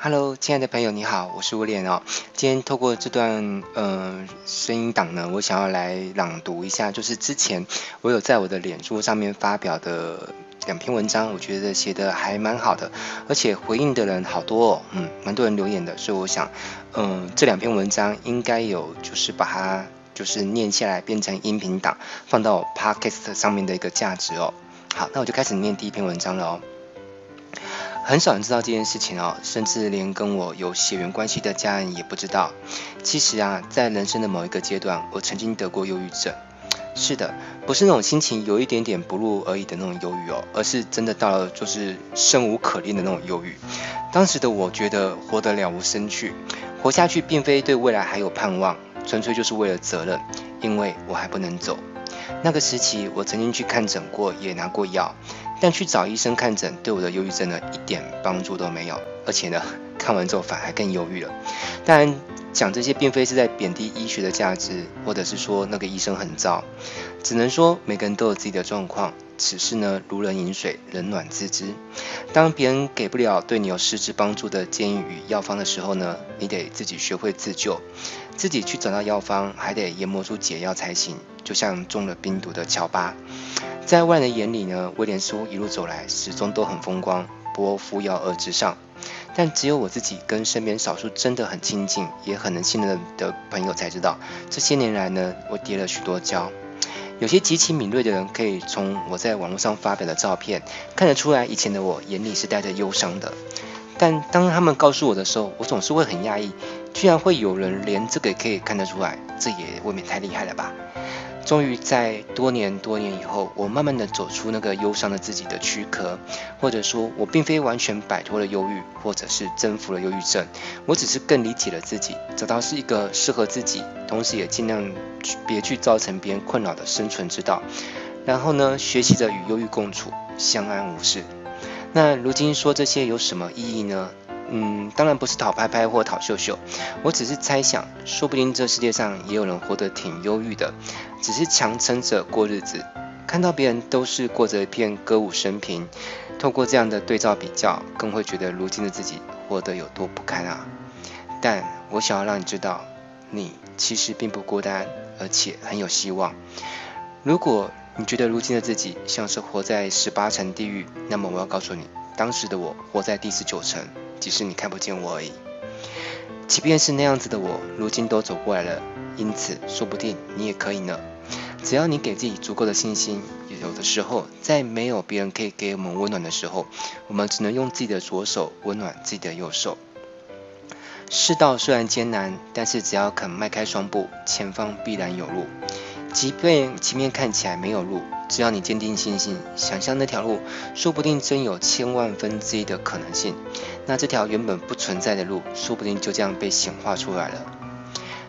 Hello，亲爱的朋友，你好，我是威廉哦。今天透过这段呃声音档呢，我想要来朗读一下，就是之前我有在我的脸书上面发表的两篇文章，我觉得写得还蛮好的，而且回应的人好多哦，嗯，蛮多人留言的，所以我想，嗯、呃，这两篇文章应该有就是把它就是念下来变成音频档，放到 Podcast 上面的一个价值哦。好，那我就开始念第一篇文章了哦。很少人知道这件事情哦，甚至连跟我有血缘关系的家人也不知道。其实啊，在人生的某一个阶段，我曾经得过忧郁症。是的，不是那种心情有一点点不入而已的那种忧郁哦，而是真的到了就是生无可恋的那种忧郁。当时的我觉得活得了无生趣，活下去并非对未来还有盼望，纯粹就是为了责任，因为我还不能走。那个时期，我曾经去看诊过，也拿过药。但去找医生看诊，对我的忧郁症呢，一点帮助都没有，而且呢，看完之后反而更忧郁了。当然，讲这些并非是在贬低医学的价值，或者是说那个医生很糟，只能说每个人都有自己的状况。此事呢，如人饮水，冷暖自知。当别人给不了对你有实质帮助的建议与药方的时候呢，你得自己学会自救，自己去找到药方，还得研磨出解药才行。就像中了冰毒的乔巴。在外人眼里呢，威廉叔一路走来始终都很风光，不扶摇而直上。但只有我自己跟身边少数真的很亲近，也很能信任的朋友才知道，这些年来呢，我跌了许多跤。有些极其敏锐的人可以从我在网络上发表的照片看得出来，以前的我眼里是带着忧伤的。但当他们告诉我的时候，我总是会很讶异，居然会有人连这个也可以看得出来，这也未免太厉害了吧。终于在多年多年以后，我慢慢的走出那个忧伤的自己的躯壳，或者说，我并非完全摆脱了忧郁，或者是征服了忧郁症，我只是更理解了自己，找到是一个适合自己，同时也尽量别去造成别人困扰的生存之道。然后呢，学习着与忧郁共处，相安无事。那如今说这些有什么意义呢？嗯，当然不是讨拍拍或讨秀秀，我只是猜想，说不定这世界上也有人活得挺忧郁的，只是强撑着过日子。看到别人都是过着一片歌舞升平，透过这样的对照比较，更会觉得如今的自己活得有多不堪啊！但我想要让你知道，你其实并不孤单，而且很有希望。如果你觉得如今的自己像是活在十八层地狱，那么我要告诉你，当时的我活在第十九层。只是你看不见我而已。即便是那样子的我，如今都走过来了，因此说不定你也可以呢。只要你给自己足够的信心，有的时候在没有别人可以给我们温暖的时候，我们只能用自己的左手温暖自己的右手。世道虽然艰难，但是只要肯迈开双步，前方必然有路。即便前面看起来没有路，只要你坚定信心，想象那条路，说不定真有千万分之一的可能性。那这条原本不存在的路，说不定就这样被显化出来了。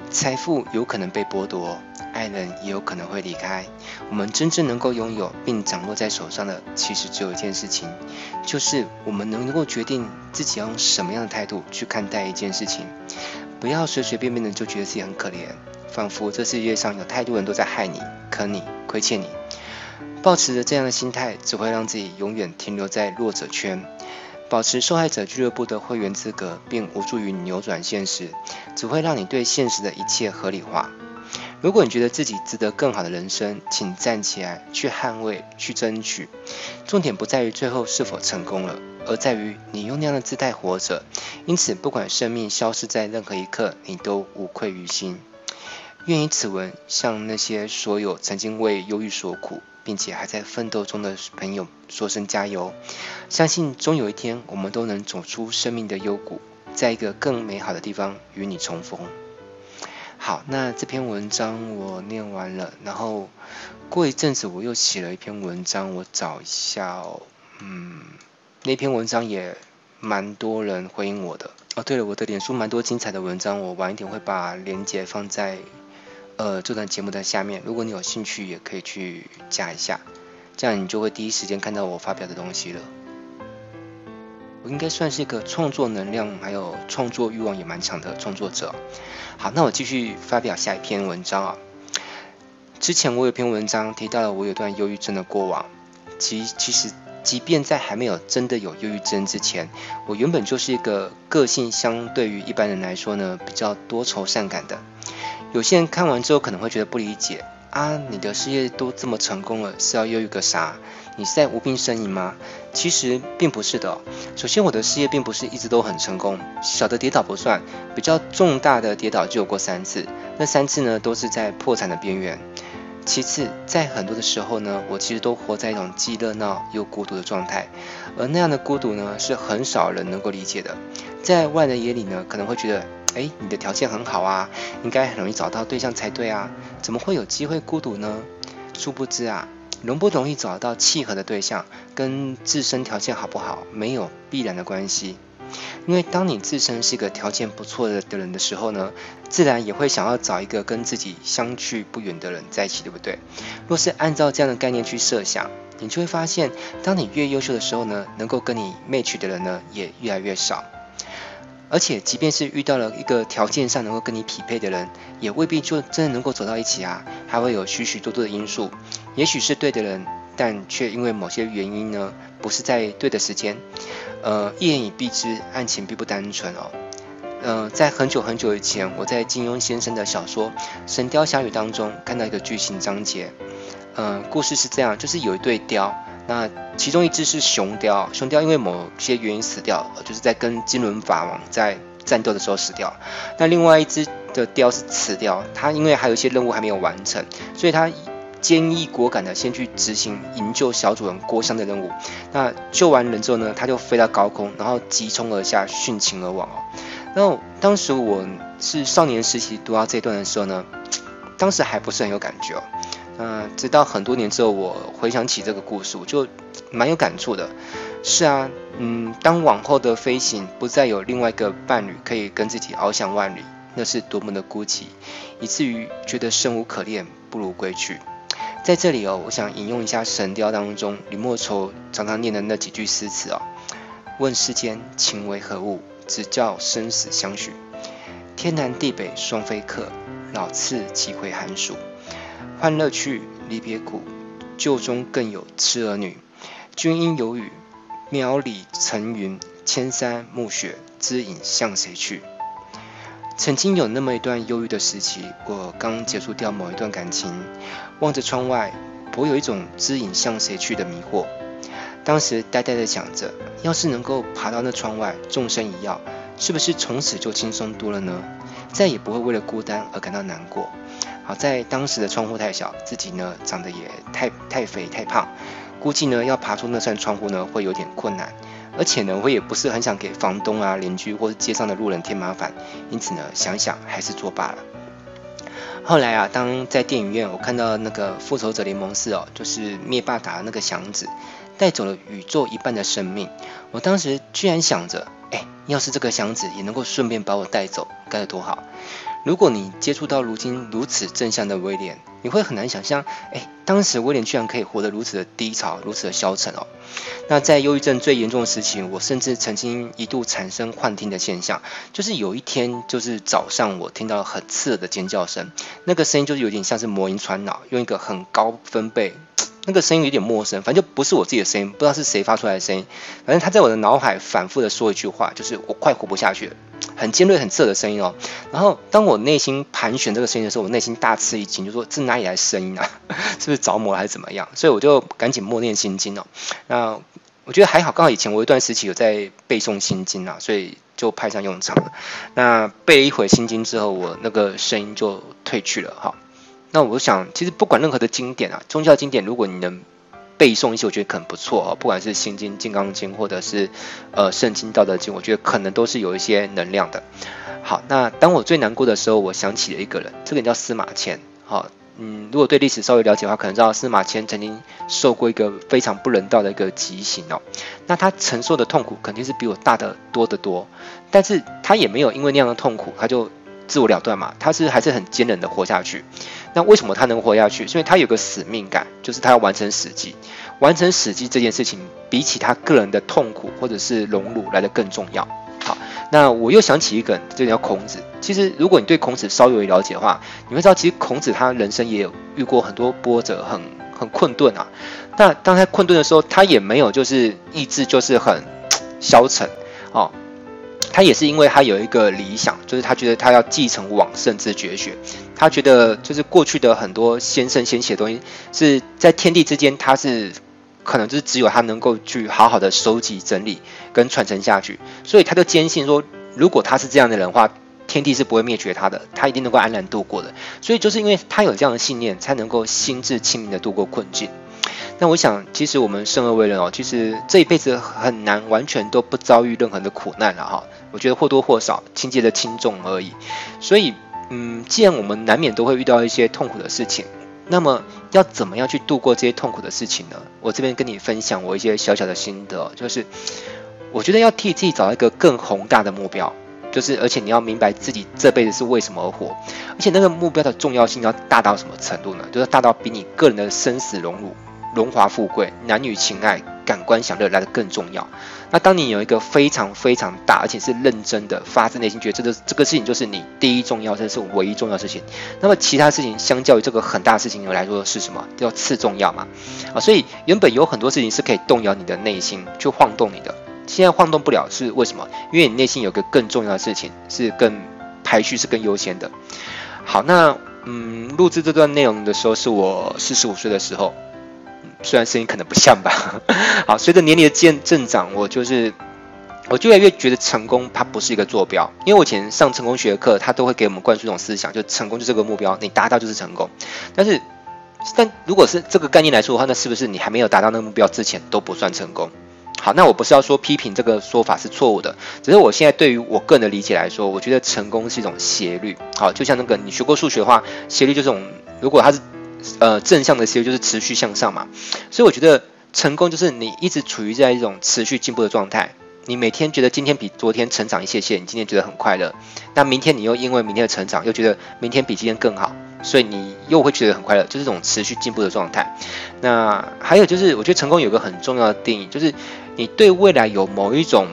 财富有可能被剥夺，爱人也有可能会离开。我们真正能够拥有并掌握在手上的，其实只有一件事情，就是我们能够决定自己用什么样的态度去看待一件事情。不要随随便便的就觉得自己很可怜。仿佛这世界上有太多人都在害你、坑你、亏欠你。抱持着这样的心态，只会让自己永远停留在弱者圈。保持受害者俱乐部的会员资格，并无助于扭转现实，只会让你对现实的一切合理化。如果你觉得自己值得更好的人生，请站起来，去捍卫，去争取。重点不在于最后是否成功了，而在于你用那样的姿态活着。因此，不管生命消失在任何一刻，你都无愧于心。愿以此文向那些所有曾经为忧郁所苦，并且还在奋斗中的朋友说声加油！相信终有一天，我们都能走出生命的幽谷，在一个更美好的地方与你重逢。好，那这篇文章我念完了，然后过一阵子我又写了一篇文章，我找一下哦，嗯，那篇文章也蛮多人回应我的。哦，对了，我的脸书蛮多精彩的文章，我晚一点会把链接放在。呃，这段节目的下面，如果你有兴趣，也可以去加一下，这样你就会第一时间看到我发表的东西了。我应该算是一个创作能量还有创作欲望也蛮强的创作者。好，那我继续发表下一篇文章啊。之前我有篇文章提到了我有段忧郁症的过往，其其实即便在还没有真的有忧郁症之前，我原本就是一个个性相对于一般人来说呢，比较多愁善感的。有些人看完之后可能会觉得不理解啊，你的事业都这么成功了，是要忧郁个啥？你是在无病呻吟吗？其实并不是的。首先，我的事业并不是一直都很成功，小的跌倒不算，比较重大的跌倒就有过三次，那三次呢都是在破产的边缘。其次，在很多的时候呢，我其实都活在一种既热闹又孤独的状态，而那样的孤独呢，是很少人能够理解的。在外人眼里呢，可能会觉得，哎，你的条件很好啊，应该很容易找到对象才对啊，怎么会有机会孤独呢？殊不知啊，容不容易找到契合的对象，跟自身条件好不好没有必然的关系。因为当你自身是一个条件不错的的人的时候呢，自然也会想要找一个跟自己相去不远的人在一起，对不对？若是按照这样的概念去设想，你就会发现，当你越优秀的时候呢，能够跟你 match 的人呢也越来越少。而且，即便是遇到了一个条件上能够跟你匹配的人，也未必就真的能够走到一起啊，还会有许许多多的因素。也许是对的人，但却因为某些原因呢，不是在对的时间。呃，一言以蔽之，案情并不单纯哦。呃，在很久很久以前，我在金庸先生的小说《神雕侠侣》当中看到一个剧情章节。呃，故事是这样，就是有一对雕，那其中一只是雄雕，雄雕因为某些原因死掉，就是在跟金轮法王在战斗的时候死掉。那另外一只的雕是雌雕，它因为还有一些任务还没有完成，所以它。坚毅果敢的先去执行营救小主人郭襄的任务。那救完人之后呢，他就飞到高空，然后急冲而下，殉情而亡哦。那当时我是少年时期读到这段的时候呢，当时还不是很有感觉哦。那直到很多年之后，我回想起这个故事，我就蛮有感触的。是啊，嗯，当往后的飞行不再有另外一个伴侣可以跟自己翱翔万里，那是多么的孤寂，以至于觉得生无可恋，不如归去。在这里哦，我想引用一下《神雕》当中李莫愁常常念的那几句诗词哦：“问世间情为何物，只教生死相许。天南地北双飞客，老次几回寒暑。欢乐去，离别苦，旧中更有痴儿女。君应有语，渺里层云，千山暮雪，知影向谁去？”曾经有那么一段忧郁的时期，我刚结束掉某一段感情，望着窗外，颇有一种知影向谁去的迷惑。当时呆呆地想着，要是能够爬到那窗外，纵身一跃，是不是从此就轻松多了呢？再也不会为了孤单而感到难过。好在当时的窗户太小，自己呢长得也太太肥太胖，估计呢要爬出那扇窗户呢会有点困难。而且呢，我也不是很想给房东啊、邻居或是街上的路人添麻烦，因此呢，想想还是作罢了。后来啊，当在电影院我看到那个复仇者联盟四哦，就是灭霸打的那个响指，带走了宇宙一半的生命，我当时居然想着，哎，要是这个响指也能够顺便把我带走，该有多好。如果你接触到如今如此正向的威廉，你会很难想象，哎，当时威廉居然可以活得如此的低潮，如此的消沉哦。那在忧郁症最严重的时期，我甚至曾经一度产生幻听的现象，就是有一天，就是早上我听到很刺耳的尖叫声，那个声音就是有点像是魔音传脑，用一个很高分贝。那个声音有点陌生，反正就不是我自己的声音，不知道是谁发出来的声音。反正他在我的脑海反复的说一句话，就是我快活不下去了，很尖锐、很刺耳的声音哦。然后当我内心盘旋这个声音的时候，我内心大吃一惊，就说这哪里来声音啊？是不是着魔还是怎么样？所以我就赶紧默念心经哦。那我觉得还好，刚好以前我一段时期有在背诵心经啊，所以就派上用场了。那背了一会心经之后，我那个声音就退去了哈。那我想，其实不管任何的经典啊，宗教经典，如果你能背诵一些，我觉得可能不错哦。不管是《心经》《金刚经》，或者是呃《圣经》《道德经》，我觉得可能都是有一些能量的。好，那当我最难过的时候，我想起了一个人，这个人叫司马迁。好，嗯，如果对历史稍微了解的话，可能知道司马迁曾经受过一个非常不人道的一个极刑哦。那他承受的痛苦肯定是比我大得多得多，但是他也没有因为那样的痛苦，他就自我了断嘛，他是还是很坚韧的活下去。那为什么他能活下去？是因为他有个使命感，就是他要完成史记。完成史记这件事情，比起他个人的痛苦或者是荣辱来得更重要。好，那我又想起一个人，这叫孔子。其实，如果你对孔子稍有了解的话，你会知道，其实孔子他人生也有遇过很多波折，很很困顿啊。那当他困顿的时候，他也没有就是意志就是很消沉哦。他也是因为他有一个理想，就是他觉得他要继承往圣之绝学。他觉得就是过去的很多先圣先贤的东西是在天地之间，他是可能就是只有他能够去好好的收集整理跟传承下去。所以他就坚信说，如果他是这样的人的话，天地是不会灭绝他的，他一定能够安然度过的。所以就是因为他有这样的信念，才能够心智清明的度过困境。那我想，其实我们生而为人哦，其实这一辈子很难完全都不遭遇任何的苦难了哈。我觉得或多或少，轻节的轻重而已。所以，嗯，既然我们难免都会遇到一些痛苦的事情，那么要怎么样去度过这些痛苦的事情呢？我这边跟你分享我一些小小的心得，就是我觉得要替自己找一个更宏大的目标，就是而且你要明白自己这辈子是为什么而活，而且那个目标的重要性要大到什么程度呢？就是大到比你个人的生死荣辱。荣华富贵、男女情爱、感官享乐来的更重要。那当你有一个非常非常大，而且是认真的、发自内心觉得这个这个事情就是你第一重要，这是唯一重要的事情。那么其他事情相较于这个很大的事情来说是什么？叫次重要嘛？啊，所以原本有很多事情是可以动摇你的内心，去晃动你的，现在晃动不了是为什么？因为你内心有个更重要的事情是更排序是更优先的。好，那嗯，录制这段内容的时候是我四十五岁的时候。虽然声音可能不像吧，好，随着年龄的渐增长，我就是，我就越来越觉得成功它不是一个坐标，因为我以前上成功学课，他都会给我们灌输一种思想，就成功就是这个目标，你达到就是成功。但是，但如果是这个概念来说的话，那是不是你还没有达到那个目标之前都不算成功？好，那我不是要说批评这个说法是错误的，只是我现在对于我个人的理解来说，我觉得成功是一种斜率。好，就像那个你学过数学的话，斜率就是这种，如果它是。呃，正向的其实就是持续向上嘛，所以我觉得成功就是你一直处于在一种持续进步的状态。你每天觉得今天比昨天成长一些些，你今天觉得很快乐。那明天你又因为明天的成长，又觉得明天比今天更好，所以你又会觉得很快乐，就是这种持续进步的状态。那还有就是，我觉得成功有个很重要的定义，就是你对未来有某一种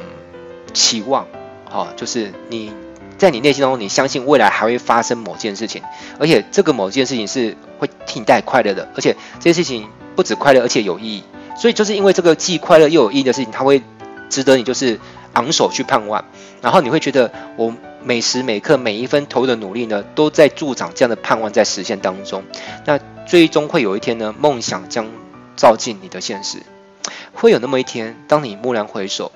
期望，好，就是你。在你内心当中，你相信未来还会发生某件事情，而且这个某件事情是会替你带快乐的，而且这些事情不止快乐，而且有意义。所以就是因为这个既快乐又有意义的事情，它会值得你就是昂首去盼望。然后你会觉得，我每时每刻每一分投入的努力呢，都在助长这样的盼望在实现当中。那最终会有一天呢，梦想将照进你的现实。会有那么一天，当你蓦然回首，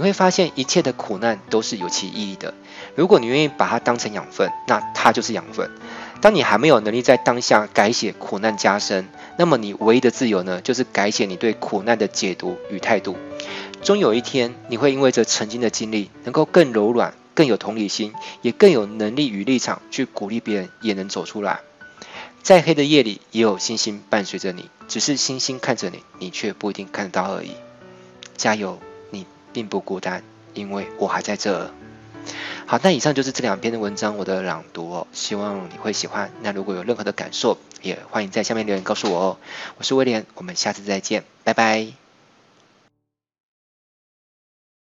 你会发现一切的苦难都是有其意义的。如果你愿意把它当成养分，那它就是养分。当你还没有能力在当下改写苦难加深，那么你唯一的自由呢，就是改写你对苦难的解读与态度。终有一天，你会因为这曾经的经历，能够更柔软、更有同理心，也更有能力与立场去鼓励别人，也能走出来。在黑的夜里，也有星星伴随着你，只是星星看着你，你却不一定看得到而已。加油，并不孤单，因为我还在这儿。好，那以上就是这两篇的文章，我的朗读哦，希望你会喜欢。那如果有任何的感受，也欢迎在下面留言告诉我哦。我是威廉，我们下次再见，拜拜。